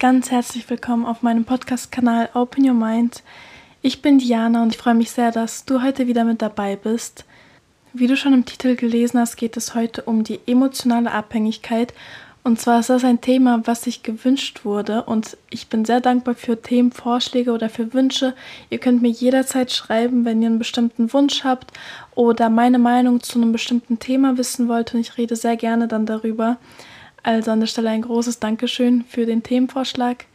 ganz herzlich willkommen auf meinem Podcast-Kanal Open Your Mind. Ich bin Diana und ich freue mich sehr, dass du heute wieder mit dabei bist. Wie du schon im Titel gelesen hast, geht es heute um die emotionale Abhängigkeit. Und zwar ist das ein Thema, was sich gewünscht wurde. Und ich bin sehr dankbar für Themenvorschläge oder für Wünsche. Ihr könnt mir jederzeit schreiben, wenn ihr einen bestimmten Wunsch habt oder meine Meinung zu einem bestimmten Thema wissen wollt. Und ich rede sehr gerne dann darüber. Also an der Stelle ein großes Dankeschön für den Themenvorschlag.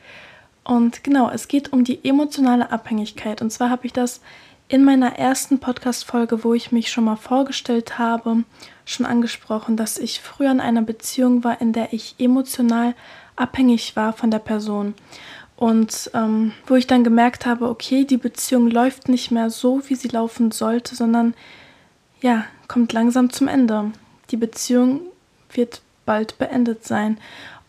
Und genau, es geht um die emotionale Abhängigkeit. Und zwar habe ich das in meiner ersten Podcast-Folge, wo ich mich schon mal vorgestellt habe, schon angesprochen, dass ich früher in einer Beziehung war, in der ich emotional abhängig war von der Person. Und ähm, wo ich dann gemerkt habe, okay, die Beziehung läuft nicht mehr so, wie sie laufen sollte, sondern ja, kommt langsam zum Ende. Die Beziehung wird bald beendet sein.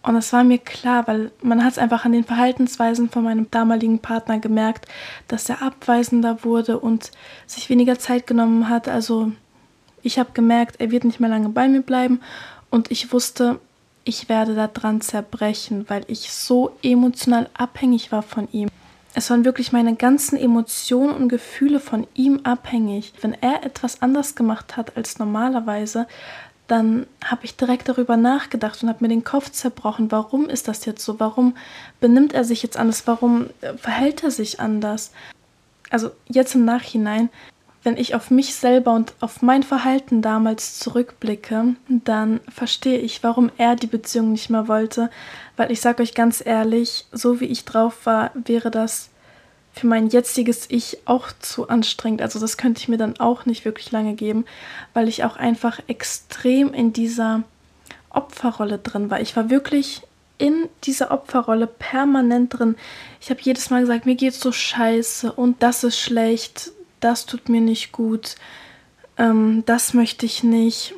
Und das war mir klar, weil man hat es einfach an den Verhaltensweisen von meinem damaligen Partner gemerkt, dass er abweisender wurde und sich weniger Zeit genommen hat. Also ich habe gemerkt, er wird nicht mehr lange bei mir bleiben und ich wusste, ich werde daran zerbrechen, weil ich so emotional abhängig war von ihm. Es waren wirklich meine ganzen Emotionen und Gefühle von ihm abhängig. Wenn er etwas anders gemacht hat als normalerweise, dann habe ich direkt darüber nachgedacht und habe mir den Kopf zerbrochen. Warum ist das jetzt so? Warum benimmt er sich jetzt anders? Warum äh, verhält er sich anders? Also jetzt im Nachhinein, wenn ich auf mich selber und auf mein Verhalten damals zurückblicke, dann verstehe ich, warum er die Beziehung nicht mehr wollte. Weil ich sage euch ganz ehrlich, so wie ich drauf war, wäre das für mein jetziges Ich auch zu anstrengend. Also das könnte ich mir dann auch nicht wirklich lange geben, weil ich auch einfach extrem in dieser Opferrolle drin war. Ich war wirklich in dieser Opferrolle permanent drin. Ich habe jedes Mal gesagt, mir geht's so scheiße und das ist schlecht, das tut mir nicht gut, ähm, das möchte ich nicht.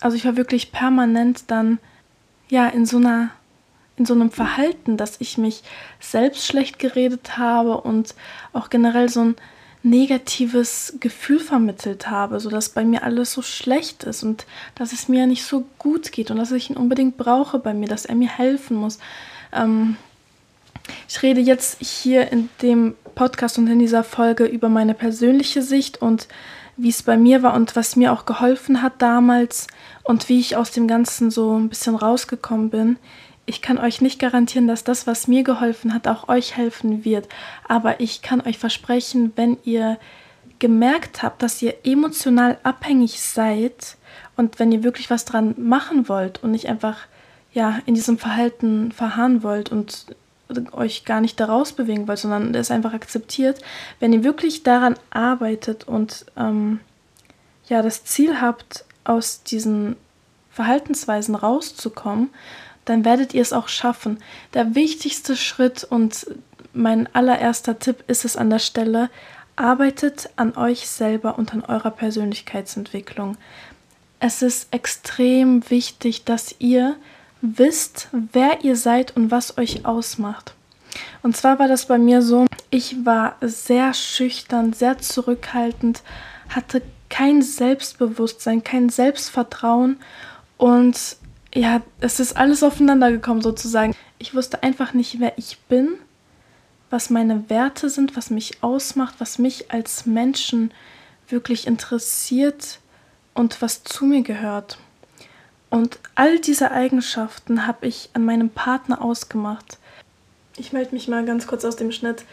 Also ich war wirklich permanent dann ja in so einer in so einem Verhalten, dass ich mich selbst schlecht geredet habe und auch generell so ein negatives Gefühl vermittelt habe, sodass bei mir alles so schlecht ist und dass es mir nicht so gut geht und dass ich ihn unbedingt brauche bei mir, dass er mir helfen muss. Ähm, ich rede jetzt hier in dem Podcast und in dieser Folge über meine persönliche Sicht und wie es bei mir war und was mir auch geholfen hat damals und wie ich aus dem Ganzen so ein bisschen rausgekommen bin ich kann euch nicht garantieren, dass das, was mir geholfen hat, auch euch helfen wird. Aber ich kann euch versprechen, wenn ihr gemerkt habt, dass ihr emotional abhängig seid und wenn ihr wirklich was dran machen wollt und nicht einfach ja in diesem Verhalten verharren wollt und euch gar nicht daraus bewegen wollt, sondern es einfach akzeptiert, wenn ihr wirklich daran arbeitet und ähm, ja das Ziel habt, aus diesen Verhaltensweisen rauszukommen, dann werdet ihr es auch schaffen. Der wichtigste Schritt und mein allererster Tipp ist es an der Stelle, arbeitet an euch selber und an eurer Persönlichkeitsentwicklung. Es ist extrem wichtig, dass ihr wisst, wer ihr seid und was euch ausmacht. Und zwar war das bei mir so, ich war sehr schüchtern, sehr zurückhaltend, hatte kein Selbstbewusstsein, kein Selbstvertrauen und ja, es ist alles aufeinander gekommen sozusagen. Ich wusste einfach nicht, wer ich bin, was meine Werte sind, was mich ausmacht, was mich als Menschen wirklich interessiert und was zu mir gehört. Und all diese Eigenschaften habe ich an meinem Partner ausgemacht. Ich melde mich mal ganz kurz aus dem Schnitt,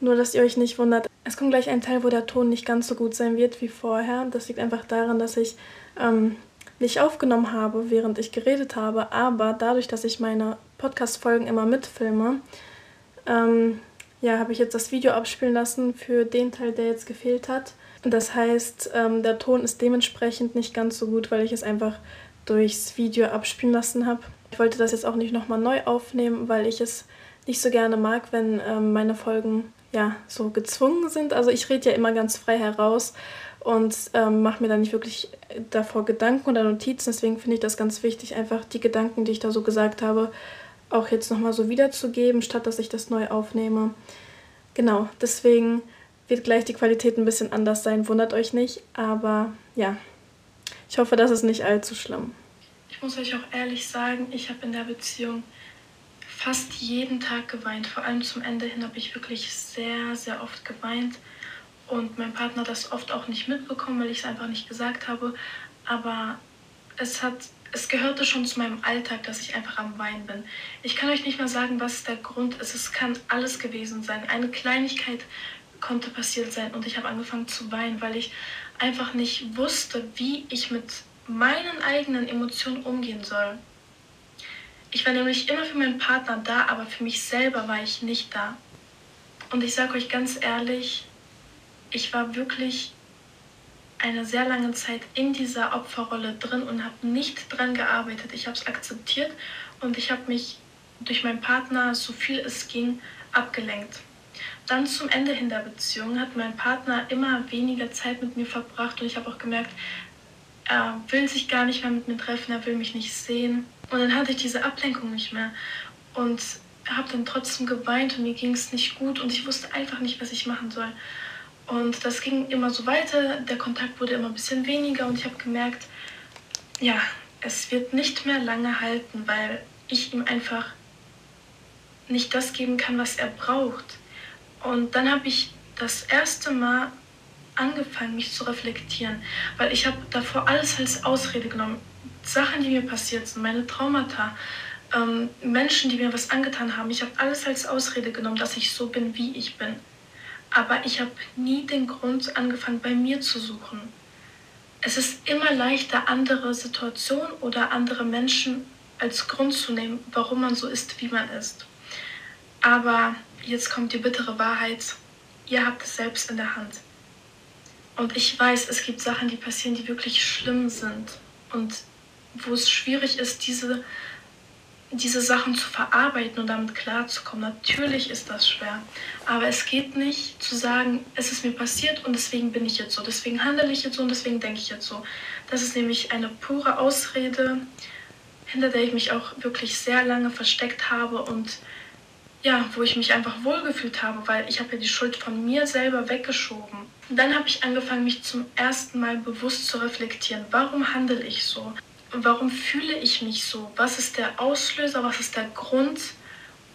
nur dass ihr euch nicht wundert. Es kommt gleich ein Teil, wo der Ton nicht ganz so gut sein wird wie vorher. Das liegt einfach daran, dass ich ähm, nicht aufgenommen habe, während ich geredet habe, aber dadurch, dass ich meine Podcast-Folgen immer mitfilme, ähm, ja, habe ich jetzt das Video abspielen lassen für den Teil, der jetzt gefehlt hat. Das heißt, ähm, der Ton ist dementsprechend nicht ganz so gut, weil ich es einfach durchs Video abspielen lassen habe. Ich wollte das jetzt auch nicht nochmal neu aufnehmen, weil ich es nicht so gerne mag, wenn ähm, meine Folgen ja so gezwungen sind. Also ich rede ja immer ganz frei heraus und ähm, mache mir da nicht wirklich davor Gedanken oder Notizen. Deswegen finde ich das ganz wichtig, einfach die Gedanken, die ich da so gesagt habe, auch jetzt nochmal so wiederzugeben, statt dass ich das neu aufnehme. Genau, deswegen wird gleich die Qualität ein bisschen anders sein, wundert euch nicht. Aber ja, ich hoffe, das ist nicht allzu schlimm. Ich muss euch auch ehrlich sagen, ich habe in der Beziehung fast jeden Tag geweint. Vor allem zum Ende hin habe ich wirklich sehr, sehr oft geweint. Und mein Partner das oft auch nicht mitbekommen, weil ich es einfach nicht gesagt habe. Aber es hat, es gehörte schon zu meinem Alltag, dass ich einfach am Weinen bin. Ich kann euch nicht mal sagen, was der Grund ist. Es kann alles gewesen sein. Eine Kleinigkeit konnte passiert sein und ich habe angefangen zu weinen, weil ich einfach nicht wusste, wie ich mit meinen eigenen Emotionen umgehen soll. Ich war nämlich immer für meinen Partner da, aber für mich selber war ich nicht da. Und ich sage euch ganz ehrlich, ich war wirklich eine sehr lange Zeit in dieser Opferrolle drin und habe nicht dran gearbeitet. Ich habe es akzeptiert und ich habe mich durch meinen Partner, so viel es ging, abgelenkt. Dann zum Ende hin der Beziehung hat mein Partner immer weniger Zeit mit mir verbracht und ich habe auch gemerkt, er will sich gar nicht mehr mit mir treffen, er will mich nicht sehen. Und dann hatte ich diese Ablenkung nicht mehr und habe dann trotzdem geweint und mir ging es nicht gut und ich wusste einfach nicht, was ich machen soll. Und das ging immer so weiter, der Kontakt wurde immer ein bisschen weniger und ich habe gemerkt, ja, es wird nicht mehr lange halten, weil ich ihm einfach nicht das geben kann, was er braucht. Und dann habe ich das erste Mal angefangen, mich zu reflektieren, weil ich habe davor alles als Ausrede genommen. Sachen, die mir passiert sind, meine Traumata, ähm, Menschen, die mir was angetan haben. Ich habe alles als Ausrede genommen, dass ich so bin, wie ich bin. Aber ich habe nie den Grund angefangen, bei mir zu suchen. Es ist immer leichter, andere Situationen oder andere Menschen als Grund zu nehmen, warum man so ist, wie man ist. Aber jetzt kommt die bittere Wahrheit. Ihr habt es selbst in der Hand. Und ich weiß, es gibt Sachen, die passieren, die wirklich schlimm sind. Und wo es schwierig ist, diese, diese Sachen zu verarbeiten und damit klarzukommen. Natürlich ist das schwer. Aber es geht nicht zu sagen, es ist mir passiert und deswegen bin ich jetzt so. Deswegen handle ich jetzt so und deswegen denke ich jetzt so. Das ist nämlich eine pure Ausrede, hinter der ich mich auch wirklich sehr lange versteckt habe und ja, wo ich mich einfach wohlgefühlt habe, weil ich habe ja die Schuld von mir selber weggeschoben. Und dann habe ich angefangen, mich zum ersten Mal bewusst zu reflektieren. Warum handle ich so? Warum fühle ich mich so? Was ist der Auslöser? Was ist der Grund?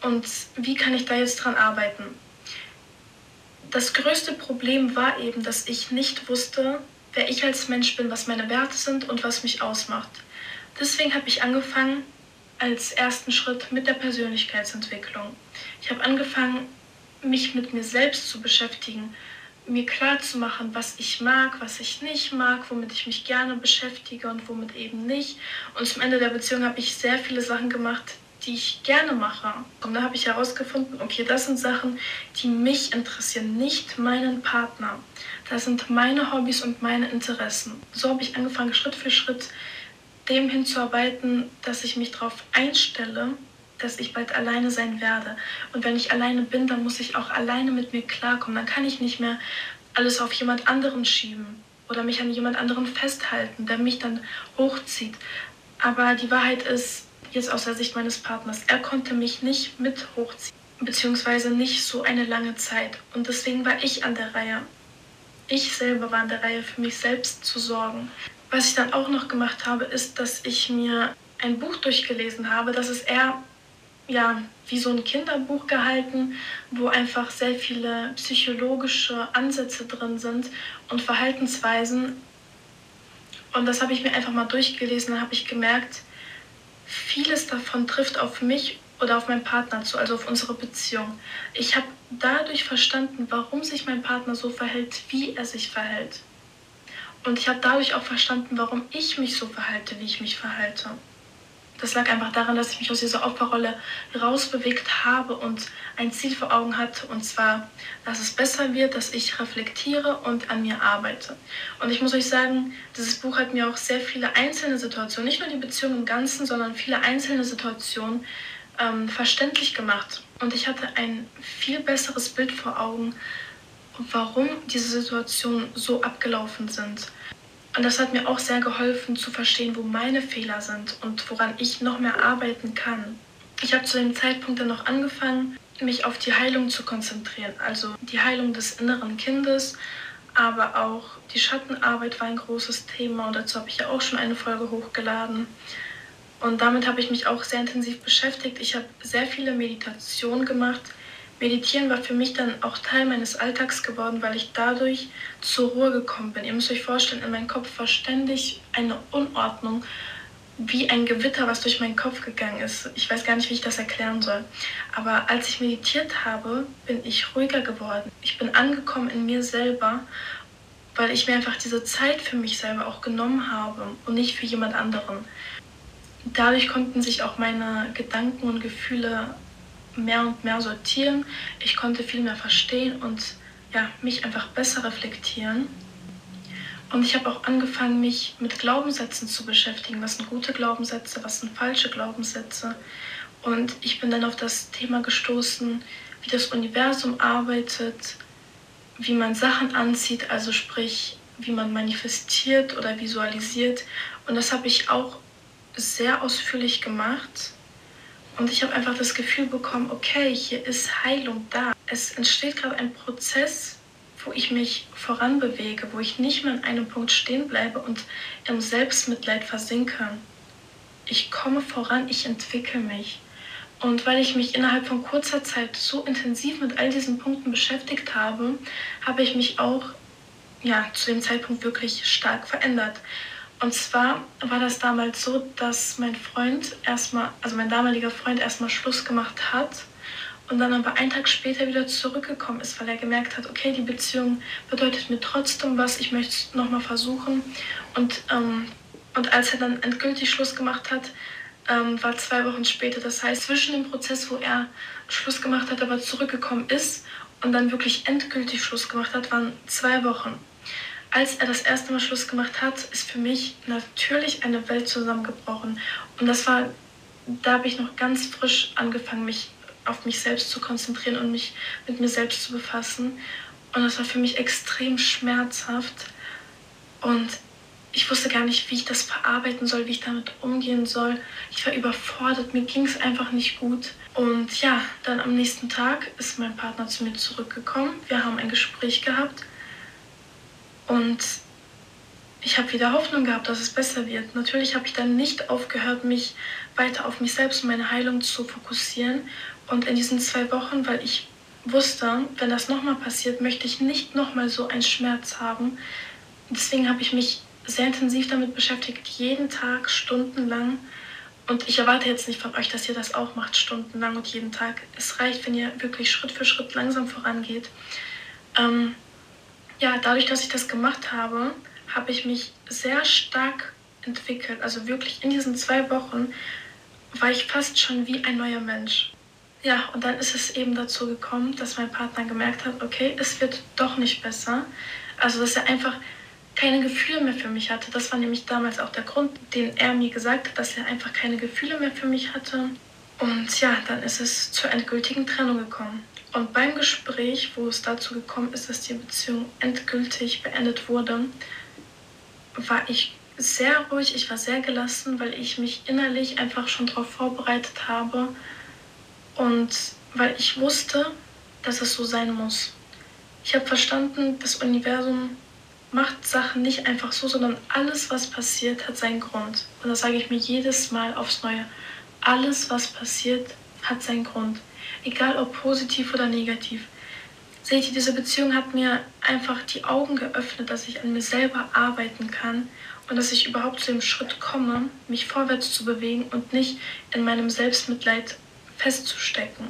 Und wie kann ich da jetzt dran arbeiten? Das größte Problem war eben, dass ich nicht wusste, wer ich als Mensch bin, was meine Werte sind und was mich ausmacht. Deswegen habe ich angefangen, als ersten Schritt mit der Persönlichkeitsentwicklung. Ich habe angefangen, mich mit mir selbst zu beschäftigen, mir klar zu machen, was ich mag, was ich nicht mag, womit ich mich gerne beschäftige und womit eben nicht. Und zum Ende der Beziehung habe ich sehr viele Sachen gemacht, die ich gerne mache. Und da habe ich herausgefunden, okay, das sind Sachen, die mich interessieren, nicht meinen Partner. Das sind meine Hobbys und meine Interessen. So habe ich angefangen, Schritt für Schritt dem hinzuarbeiten, dass ich mich darauf einstelle, dass ich bald alleine sein werde. Und wenn ich alleine bin, dann muss ich auch alleine mit mir klarkommen. Dann kann ich nicht mehr alles auf jemand anderen schieben oder mich an jemand anderen festhalten, der mich dann hochzieht. Aber die Wahrheit ist, jetzt aus der Sicht meines Partners, er konnte mich nicht mit hochziehen, beziehungsweise nicht so eine lange Zeit. Und deswegen war ich an der Reihe. Ich selber war an der Reihe, für mich selbst zu sorgen. Was ich dann auch noch gemacht habe, ist, dass ich mir ein Buch durchgelesen habe. Das ist eher ja, wie so ein Kinderbuch gehalten, wo einfach sehr viele psychologische Ansätze drin sind und Verhaltensweisen. Und das habe ich mir einfach mal durchgelesen und habe ich gemerkt, vieles davon trifft auf mich oder auf meinen Partner zu, also auf unsere Beziehung. Ich habe dadurch verstanden, warum sich mein Partner so verhält, wie er sich verhält. Und ich habe dadurch auch verstanden, warum ich mich so verhalte, wie ich mich verhalte. Das lag einfach daran, dass ich mich aus dieser Opferrolle rausbewegt habe und ein Ziel vor Augen hatte, und zwar, dass es besser wird, dass ich reflektiere und an mir arbeite. Und ich muss euch sagen, dieses Buch hat mir auch sehr viele einzelne Situationen, nicht nur die Beziehung im Ganzen, sondern viele einzelne Situationen ähm, verständlich gemacht. Und ich hatte ein viel besseres Bild vor Augen, warum diese Situationen so abgelaufen sind. Und das hat mir auch sehr geholfen zu verstehen, wo meine Fehler sind und woran ich noch mehr arbeiten kann. Ich habe zu dem Zeitpunkt dann noch angefangen, mich auf die Heilung zu konzentrieren, also die Heilung des inneren Kindes, aber auch die Schattenarbeit war ein großes Thema und dazu habe ich ja auch schon eine Folge hochgeladen. Und damit habe ich mich auch sehr intensiv beschäftigt. Ich habe sehr viele Meditationen gemacht. Meditieren war für mich dann auch Teil meines Alltags geworden, weil ich dadurch zur Ruhe gekommen bin. Ihr müsst euch vorstellen, in meinem Kopf war ständig eine Unordnung, wie ein Gewitter, was durch meinen Kopf gegangen ist. Ich weiß gar nicht, wie ich das erklären soll. Aber als ich meditiert habe, bin ich ruhiger geworden. Ich bin angekommen in mir selber, weil ich mir einfach diese Zeit für mich selber auch genommen habe und nicht für jemand anderen. Dadurch konnten sich auch meine Gedanken und Gefühle mehr und mehr sortieren. Ich konnte viel mehr verstehen und ja, mich einfach besser reflektieren. Und ich habe auch angefangen, mich mit Glaubenssätzen zu beschäftigen. Was sind gute Glaubenssätze, was sind falsche Glaubenssätze? Und ich bin dann auf das Thema gestoßen, wie das Universum arbeitet, wie man Sachen anzieht, also sprich, wie man manifestiert oder visualisiert. Und das habe ich auch sehr ausführlich gemacht. Und ich habe einfach das Gefühl bekommen, okay, hier ist Heilung da. Es entsteht gerade ein Prozess, wo ich mich voranbewege, wo ich nicht mehr an einem Punkt stehen bleibe und im Selbstmitleid versinke. Ich komme voran, ich entwickle mich. Und weil ich mich innerhalb von kurzer Zeit so intensiv mit all diesen Punkten beschäftigt habe, habe ich mich auch ja, zu dem Zeitpunkt wirklich stark verändert. Und zwar war das damals so, dass mein Freund erstmal, also mein damaliger Freund erstmal Schluss gemacht hat und dann aber einen Tag später wieder zurückgekommen ist, weil er gemerkt hat, okay, die Beziehung bedeutet mir trotzdem was, ich möchte es nochmal versuchen. Und, ähm, und als er dann endgültig Schluss gemacht hat, ähm, war zwei Wochen später. Das heißt, zwischen dem Prozess, wo er Schluss gemacht hat, aber zurückgekommen ist und dann wirklich endgültig Schluss gemacht hat, waren zwei Wochen. Als er das erste Mal Schluss gemacht hat, ist für mich natürlich eine Welt zusammengebrochen. Und das war, da habe ich noch ganz frisch angefangen, mich auf mich selbst zu konzentrieren und mich mit mir selbst zu befassen. Und das war für mich extrem schmerzhaft. Und ich wusste gar nicht, wie ich das verarbeiten soll, wie ich damit umgehen soll. Ich war überfordert, mir ging es einfach nicht gut. Und ja, dann am nächsten Tag ist mein Partner zu mir zurückgekommen. Wir haben ein Gespräch gehabt und ich habe wieder Hoffnung gehabt, dass es besser wird. Natürlich habe ich dann nicht aufgehört, mich weiter auf mich selbst und meine Heilung zu fokussieren. Und in diesen zwei Wochen, weil ich wusste, wenn das nochmal passiert, möchte ich nicht nochmal so einen Schmerz haben. Deswegen habe ich mich sehr intensiv damit beschäftigt, jeden Tag stundenlang. Und ich erwarte jetzt nicht von euch, dass ihr das auch macht, stundenlang und jeden Tag. Es reicht, wenn ihr wirklich Schritt für Schritt langsam vorangeht. Ähm, ja, dadurch, dass ich das gemacht habe, habe ich mich sehr stark entwickelt. Also wirklich in diesen zwei Wochen war ich fast schon wie ein neuer Mensch. Ja, und dann ist es eben dazu gekommen, dass mein Partner gemerkt hat, okay, es wird doch nicht besser. Also, dass er einfach keine Gefühle mehr für mich hatte. Das war nämlich damals auch der Grund, den er mir gesagt hat, dass er einfach keine Gefühle mehr für mich hatte. Und ja, dann ist es zur endgültigen Trennung gekommen. Und beim Gespräch, wo es dazu gekommen ist, dass die Beziehung endgültig beendet wurde, war ich sehr ruhig, ich war sehr gelassen, weil ich mich innerlich einfach schon darauf vorbereitet habe und weil ich wusste, dass es so sein muss. Ich habe verstanden, das Universum macht Sachen nicht einfach so, sondern alles, was passiert, hat seinen Grund. Und das sage ich mir jedes Mal aufs Neue. Alles, was passiert, hat seinen Grund. Egal ob positiv oder negativ. Seht ihr, diese Beziehung hat mir einfach die Augen geöffnet, dass ich an mir selber arbeiten kann und dass ich überhaupt zu dem Schritt komme, mich vorwärts zu bewegen und nicht in meinem Selbstmitleid festzustecken.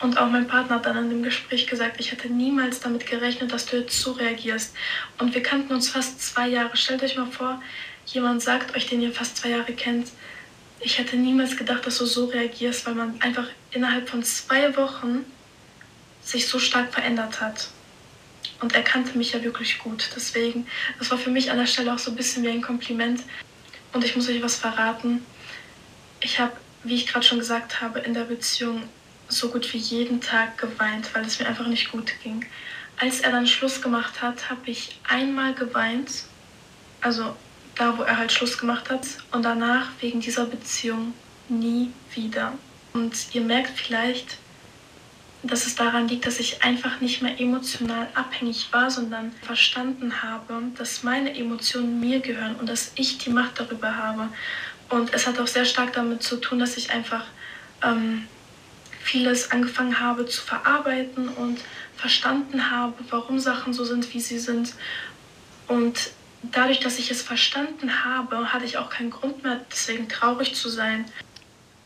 Und auch mein Partner hat dann in dem Gespräch gesagt, ich hätte niemals damit gerechnet, dass du jetzt so reagierst. Und wir kannten uns fast zwei Jahre. Stellt euch mal vor, jemand sagt euch, den ihr fast zwei Jahre kennt, ich hätte niemals gedacht, dass du so reagierst, weil man einfach innerhalb von zwei Wochen sich so stark verändert hat. Und er kannte mich ja wirklich gut. Deswegen, das war für mich an der Stelle auch so ein bisschen wie ein Kompliment. Und ich muss euch was verraten. Ich habe, wie ich gerade schon gesagt habe, in der Beziehung so gut wie jeden Tag geweint, weil es mir einfach nicht gut ging. Als er dann Schluss gemacht hat, habe ich einmal geweint, also da, wo er halt Schluss gemacht hat, und danach wegen dieser Beziehung nie wieder. Und ihr merkt vielleicht, dass es daran liegt, dass ich einfach nicht mehr emotional abhängig war, sondern verstanden habe, dass meine Emotionen mir gehören und dass ich die Macht darüber habe. Und es hat auch sehr stark damit zu tun, dass ich einfach ähm, vieles angefangen habe zu verarbeiten und verstanden habe, warum Sachen so sind, wie sie sind. Und dadurch, dass ich es verstanden habe, hatte ich auch keinen Grund mehr, deswegen traurig zu sein.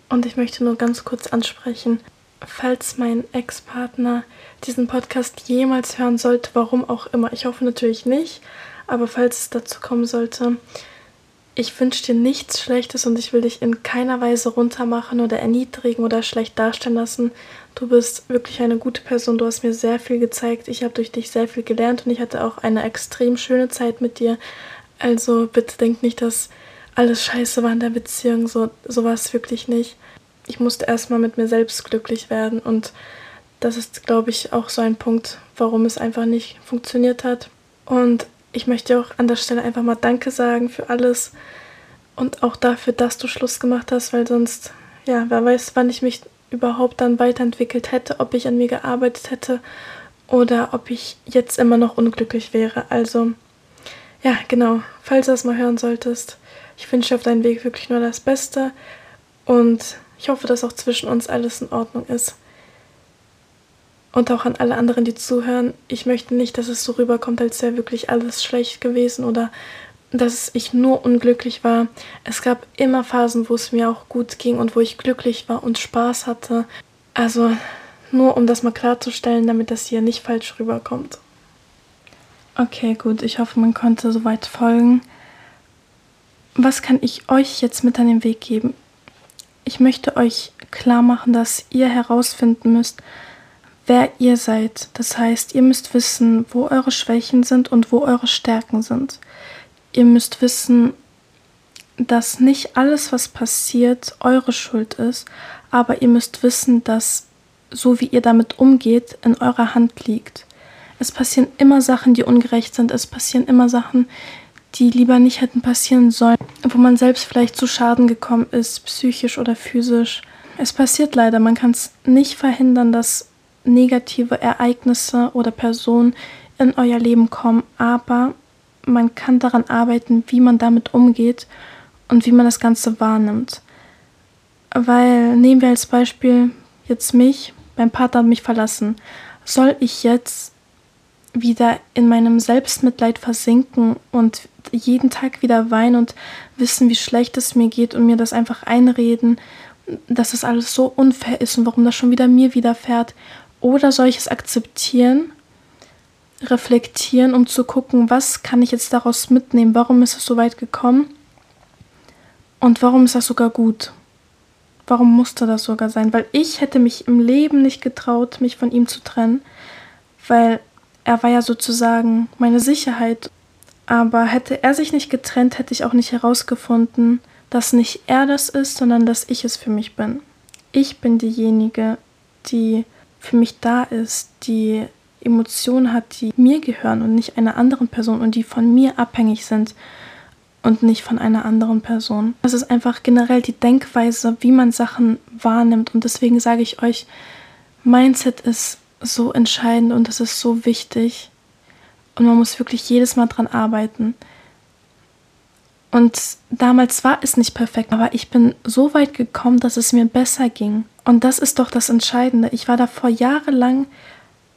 Und ich möchte nur ganz kurz ansprechen, falls mein Ex-Partner diesen Podcast jemals hören sollte, warum auch immer. Ich hoffe natürlich nicht, aber falls es dazu kommen sollte, ich wünsche dir nichts Schlechtes und ich will dich in keiner Weise runtermachen oder erniedrigen oder schlecht darstellen lassen. Du bist wirklich eine gute Person. Du hast mir sehr viel gezeigt. Ich habe durch dich sehr viel gelernt und ich hatte auch eine extrem schöne Zeit mit dir. Also bitte denk nicht, dass alles scheiße war in der Beziehung. So, so war es wirklich nicht. Ich musste erstmal mit mir selbst glücklich werden und das ist, glaube ich, auch so ein Punkt, warum es einfach nicht funktioniert hat. Und ich möchte auch an der Stelle einfach mal Danke sagen für alles und auch dafür, dass du Schluss gemacht hast, weil sonst, ja, wer weiß, wann ich mich überhaupt dann weiterentwickelt hätte, ob ich an mir gearbeitet hätte oder ob ich jetzt immer noch unglücklich wäre. Also, ja, genau, falls du das mal hören solltest, ich wünsche auf deinem Weg wirklich nur das Beste und ich hoffe, dass auch zwischen uns alles in Ordnung ist. Und auch an alle anderen, die zuhören, ich möchte nicht, dass es so rüberkommt, als wäre wirklich alles schlecht gewesen oder dass ich nur unglücklich war. Es gab immer Phasen, wo es mir auch gut ging und wo ich glücklich war und Spaß hatte. Also nur um das mal klarzustellen, damit das hier nicht falsch rüberkommt. Okay, gut, ich hoffe, man konnte soweit folgen. Was kann ich euch jetzt mit an den Weg geben? Ich möchte euch klar machen, dass ihr herausfinden müsst, wer ihr seid. Das heißt, ihr müsst wissen, wo eure Schwächen sind und wo eure Stärken sind. Ihr müsst wissen, dass nicht alles, was passiert, eure Schuld ist, aber ihr müsst wissen, dass so wie ihr damit umgeht, in eurer Hand liegt. Es passieren immer Sachen, die ungerecht sind. Es passieren immer Sachen, die lieber nicht hätten passieren sollen, wo man selbst vielleicht zu Schaden gekommen ist, psychisch oder physisch. Es passiert leider, man kann es nicht verhindern, dass negative Ereignisse oder Personen in euer Leben kommen, aber man kann daran arbeiten, wie man damit umgeht und wie man das Ganze wahrnimmt. Weil nehmen wir als Beispiel jetzt mich, mein Partner hat mich verlassen. Soll ich jetzt wieder in meinem Selbstmitleid versinken und jeden Tag wieder weinen und wissen, wie schlecht es mir geht und mir das einfach einreden, dass das alles so unfair ist und warum das schon wieder mir widerfährt oder soll ich es akzeptieren, reflektieren, um zu gucken, was kann ich jetzt daraus mitnehmen? Warum ist es so weit gekommen? Und warum ist das sogar gut? Warum musste das sogar sein? Weil ich hätte mich im Leben nicht getraut, mich von ihm zu trennen, weil er war ja sozusagen meine Sicherheit. Aber hätte er sich nicht getrennt, hätte ich auch nicht herausgefunden, dass nicht er das ist, sondern dass ich es für mich bin. Ich bin diejenige, die für mich da ist, die Emotionen hat, die mir gehören und nicht einer anderen Person und die von mir abhängig sind und nicht von einer anderen Person. Das ist einfach generell die Denkweise, wie man Sachen wahrnimmt und deswegen sage ich euch, Mindset ist so entscheidend und es ist so wichtig und man muss wirklich jedes Mal dran arbeiten. Und damals war es nicht perfekt, aber ich bin so weit gekommen, dass es mir besser ging. Und das ist doch das Entscheidende. Ich war davor jahrelang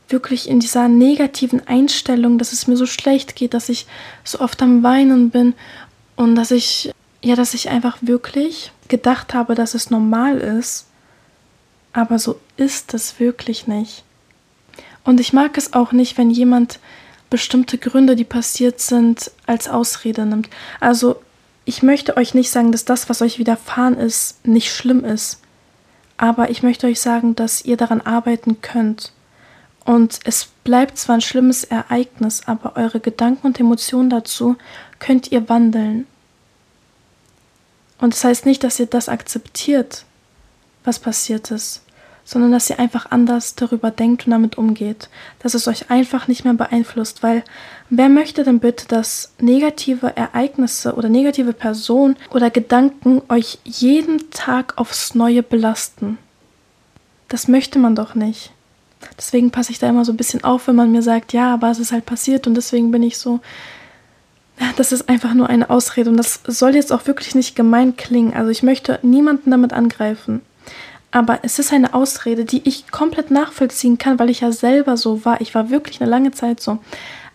wirklich in dieser negativen Einstellung, dass es mir so schlecht geht, dass ich so oft am Weinen bin und dass ich, ja, dass ich einfach wirklich gedacht habe, dass es normal ist. Aber so ist es wirklich nicht. Und ich mag es auch nicht, wenn jemand bestimmte Gründe, die passiert sind, als Ausrede nimmt. Also ich möchte euch nicht sagen, dass das, was euch widerfahren ist, nicht schlimm ist. Aber ich möchte euch sagen, dass ihr daran arbeiten könnt. Und es bleibt zwar ein schlimmes Ereignis, aber eure Gedanken und Emotionen dazu könnt ihr wandeln. Und das heißt nicht, dass ihr das akzeptiert, was passiert ist sondern dass ihr einfach anders darüber denkt und damit umgeht, dass es euch einfach nicht mehr beeinflusst, weil wer möchte denn bitte, dass negative Ereignisse oder negative Personen oder Gedanken euch jeden Tag aufs Neue belasten? Das möchte man doch nicht. Deswegen passe ich da immer so ein bisschen auf, wenn man mir sagt, ja, aber es ist halt passiert und deswegen bin ich so. das ist einfach nur eine Ausrede und das soll jetzt auch wirklich nicht gemein klingen. Also ich möchte niemanden damit angreifen. Aber es ist eine Ausrede, die ich komplett nachvollziehen kann, weil ich ja selber so war. Ich war wirklich eine lange Zeit so.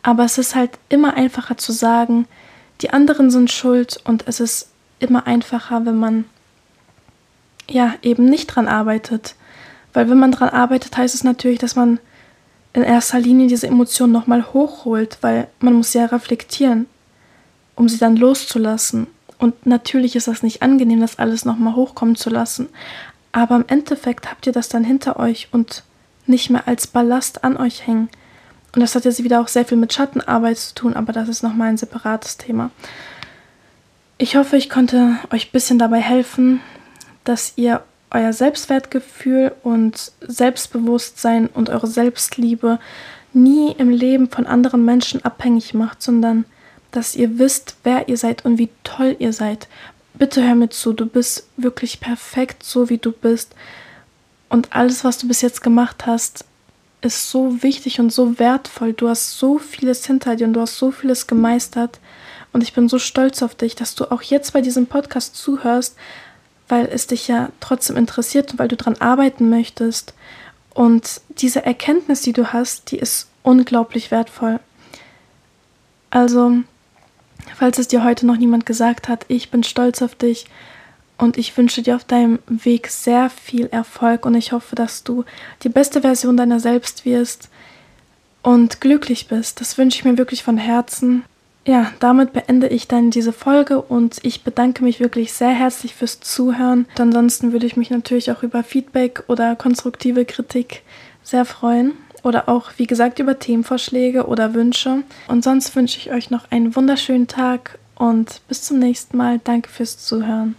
Aber es ist halt immer einfacher zu sagen, die anderen sind schuld und es ist immer einfacher, wenn man ja eben nicht dran arbeitet. Weil wenn man dran arbeitet, heißt es natürlich, dass man in erster Linie diese Emotionen nochmal hochholt, weil man muss ja reflektieren, um sie dann loszulassen. Und natürlich ist das nicht angenehm, das alles nochmal hochkommen zu lassen. Aber im Endeffekt habt ihr das dann hinter euch und nicht mehr als Ballast an euch hängen. Und das hat jetzt wieder auch sehr viel mit Schattenarbeit zu tun, aber das ist nochmal ein separates Thema. Ich hoffe, ich konnte euch ein bisschen dabei helfen, dass ihr euer Selbstwertgefühl und Selbstbewusstsein und eure Selbstliebe nie im Leben von anderen Menschen abhängig macht, sondern dass ihr wisst, wer ihr seid und wie toll ihr seid. Bitte hör mir zu, du bist wirklich perfekt, so wie du bist. Und alles, was du bis jetzt gemacht hast, ist so wichtig und so wertvoll. Du hast so vieles hinter dir und du hast so vieles gemeistert. Und ich bin so stolz auf dich, dass du auch jetzt bei diesem Podcast zuhörst, weil es dich ja trotzdem interessiert und weil du daran arbeiten möchtest. Und diese Erkenntnis, die du hast, die ist unglaublich wertvoll. Also, falls es dir heute noch niemand gesagt hat, ich bin stolz auf dich und ich wünsche dir auf deinem Weg sehr viel Erfolg und ich hoffe, dass du die beste Version deiner selbst wirst und glücklich bist. Das wünsche ich mir wirklich von Herzen. Ja, damit beende ich dann diese Folge und ich bedanke mich wirklich sehr herzlich fürs Zuhören. Und ansonsten würde ich mich natürlich auch über Feedback oder konstruktive Kritik sehr freuen. Oder auch, wie gesagt, über Themenvorschläge oder Wünsche. Und sonst wünsche ich euch noch einen wunderschönen Tag und bis zum nächsten Mal. Danke fürs Zuhören.